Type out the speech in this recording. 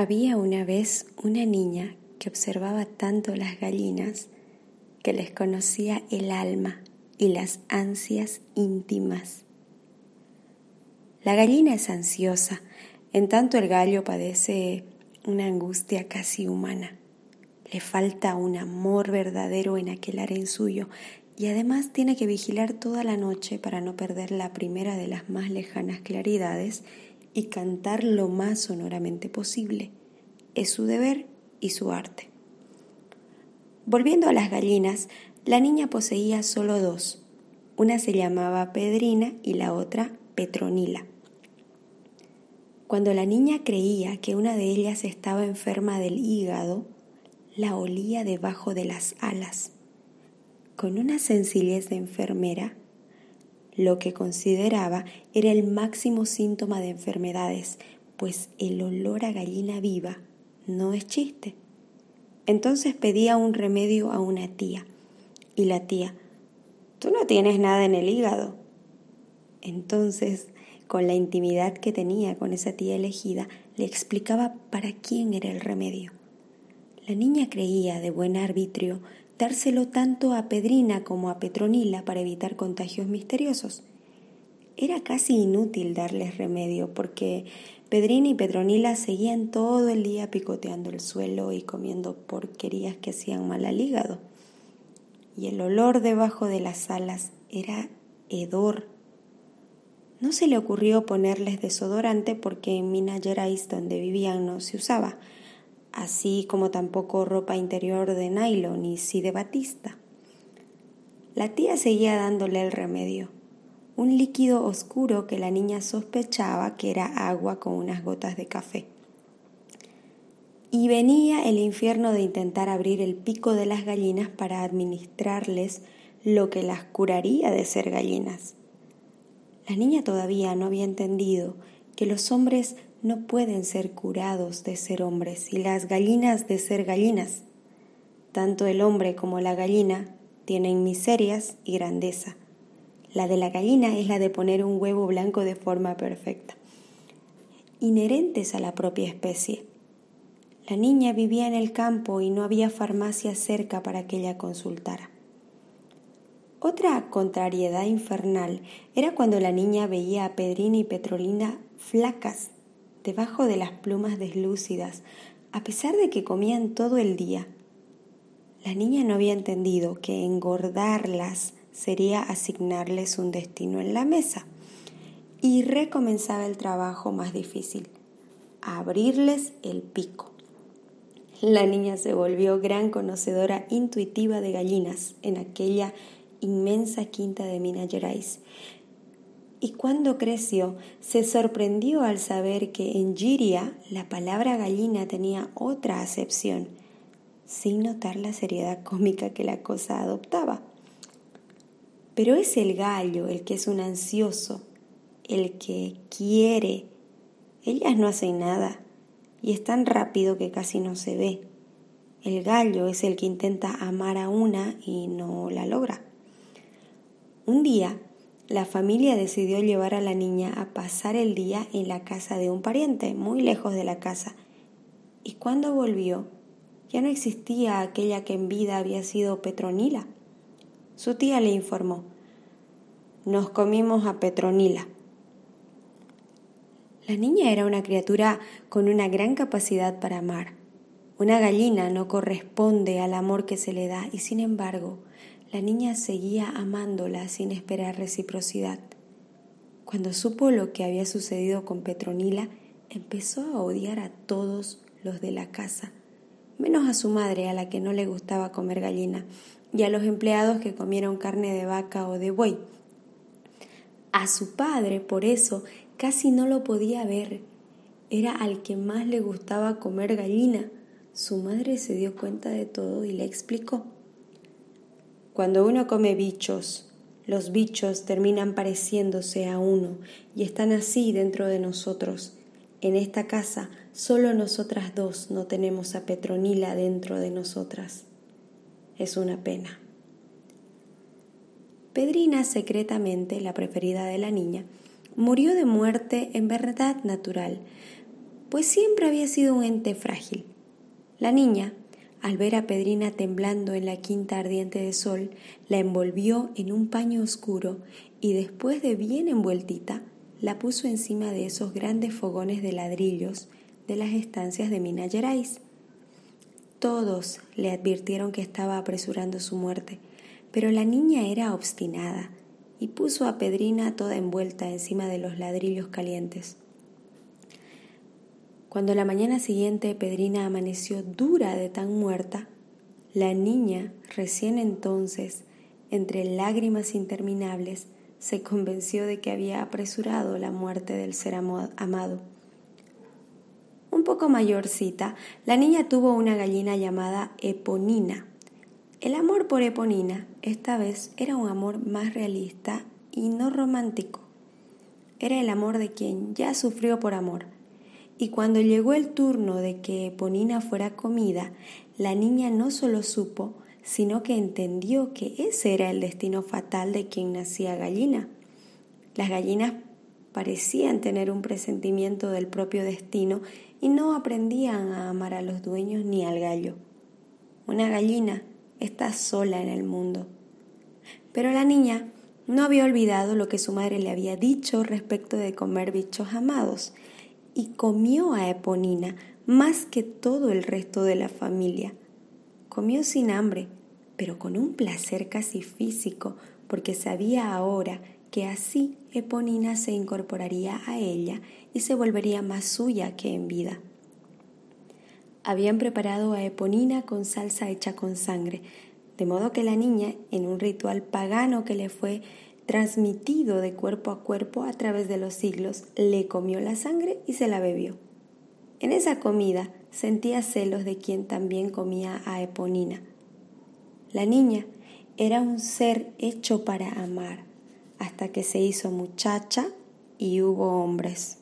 Había una vez una niña que observaba tanto las gallinas que les conocía el alma y las ansias íntimas. La gallina es ansiosa, en tanto el gallo padece una angustia casi humana. Le falta un amor verdadero en aquel harén suyo y además tiene que vigilar toda la noche para no perder la primera de las más lejanas claridades y cantar lo más sonoramente posible. Es su deber y su arte. Volviendo a las gallinas, la niña poseía solo dos. Una se llamaba Pedrina y la otra Petronila. Cuando la niña creía que una de ellas estaba enferma del hígado, la olía debajo de las alas. Con una sencillez de enfermera, lo que consideraba era el máximo síntoma de enfermedades, pues el olor a gallina viva no es chiste. Entonces pedía un remedio a una tía, y la tía, tú no tienes nada en el hígado. Entonces, con la intimidad que tenía con esa tía elegida, le explicaba para quién era el remedio. La niña creía de buen arbitrio dárselo tanto a Pedrina como a Petronila para evitar contagios misteriosos. Era casi inútil darles remedio porque Pedrina y Petronila seguían todo el día picoteando el suelo y comiendo porquerías que hacían mal al hígado. Y el olor debajo de las alas era hedor. No se le ocurrió ponerles desodorante porque en Minas Gerais, donde vivían, no se usaba así como tampoco ropa interior de nylon y sí de batista. La tía seguía dándole el remedio, un líquido oscuro que la niña sospechaba que era agua con unas gotas de café. Y venía el infierno de intentar abrir el pico de las gallinas para administrarles lo que las curaría de ser gallinas. La niña todavía no había entendido que los hombres no pueden ser curados de ser hombres y las gallinas de ser gallinas. Tanto el hombre como la gallina tienen miserias y grandeza. La de la gallina es la de poner un huevo blanco de forma perfecta, inherentes a la propia especie. La niña vivía en el campo y no había farmacia cerca para que ella consultara. Otra contrariedad infernal era cuando la niña veía a Pedrina y Petrolina flacas debajo de las plumas deslúcidas, a pesar de que comían todo el día. La niña no había entendido que engordarlas sería asignarles un destino en la mesa. Y recomenzaba el trabajo más difícil, abrirles el pico. La niña se volvió gran conocedora intuitiva de gallinas en aquella inmensa quinta de Minas Gerais y cuando creció se sorprendió al saber que en Giria la palabra gallina tenía otra acepción, sin notar la seriedad cómica que la cosa adoptaba. Pero es el gallo el que es un ansioso, el que quiere. Ellas no hacen nada y es tan rápido que casi no se ve. El gallo es el que intenta amar a una y no la logra. Un día la familia decidió llevar a la niña a pasar el día en la casa de un pariente, muy lejos de la casa. Y cuando volvió, ya no existía aquella que en vida había sido Petronila. Su tía le informó, nos comimos a Petronila. La niña era una criatura con una gran capacidad para amar. Una gallina no corresponde al amor que se le da y sin embargo la niña seguía amándola sin esperar reciprocidad. Cuando supo lo que había sucedido con Petronila, empezó a odiar a todos los de la casa, menos a su madre, a la que no le gustaba comer gallina, y a los empleados que comieron carne de vaca o de buey. A su padre, por eso, casi no lo podía ver. Era al que más le gustaba comer gallina. Su madre se dio cuenta de todo y le explicó. Cuando uno come bichos, los bichos terminan pareciéndose a uno y están así dentro de nosotros. En esta casa solo nosotras dos no tenemos a Petronila dentro de nosotras. Es una pena. Pedrina, secretamente la preferida de la niña, murió de muerte en verdad natural, pues siempre había sido un ente frágil. La niña, al ver a Pedrina temblando en la quinta ardiente de sol, la envolvió en un paño oscuro y después de bien envueltita, la puso encima de esos grandes fogones de ladrillos de las estancias de Minas Gerais. Todos le advirtieron que estaba apresurando su muerte, pero la niña era obstinada y puso a Pedrina toda envuelta encima de los ladrillos calientes. Cuando la mañana siguiente Pedrina amaneció dura de tan muerta, la niña, recién entonces, entre lágrimas interminables, se convenció de que había apresurado la muerte del ser amado. Un poco mayorcita, la niña tuvo una gallina llamada Eponina. El amor por Eponina esta vez era un amor más realista y no romántico. Era el amor de quien ya sufrió por amor. Y cuando llegó el turno de que Eponina fuera comida, la niña no solo supo, sino que entendió que ese era el destino fatal de quien nacía gallina. Las gallinas parecían tener un presentimiento del propio destino y no aprendían a amar a los dueños ni al gallo. Una gallina está sola en el mundo. Pero la niña no había olvidado lo que su madre le había dicho respecto de comer bichos amados y comió a Eponina más que todo el resto de la familia. Comió sin hambre, pero con un placer casi físico, porque sabía ahora que así Eponina se incorporaría a ella y se volvería más suya que en vida. Habían preparado a Eponina con salsa hecha con sangre, de modo que la niña, en un ritual pagano que le fue transmitido de cuerpo a cuerpo a través de los siglos, le comió la sangre y se la bebió. En esa comida sentía celos de quien también comía a Eponina. La niña era un ser hecho para amar, hasta que se hizo muchacha y hubo hombres.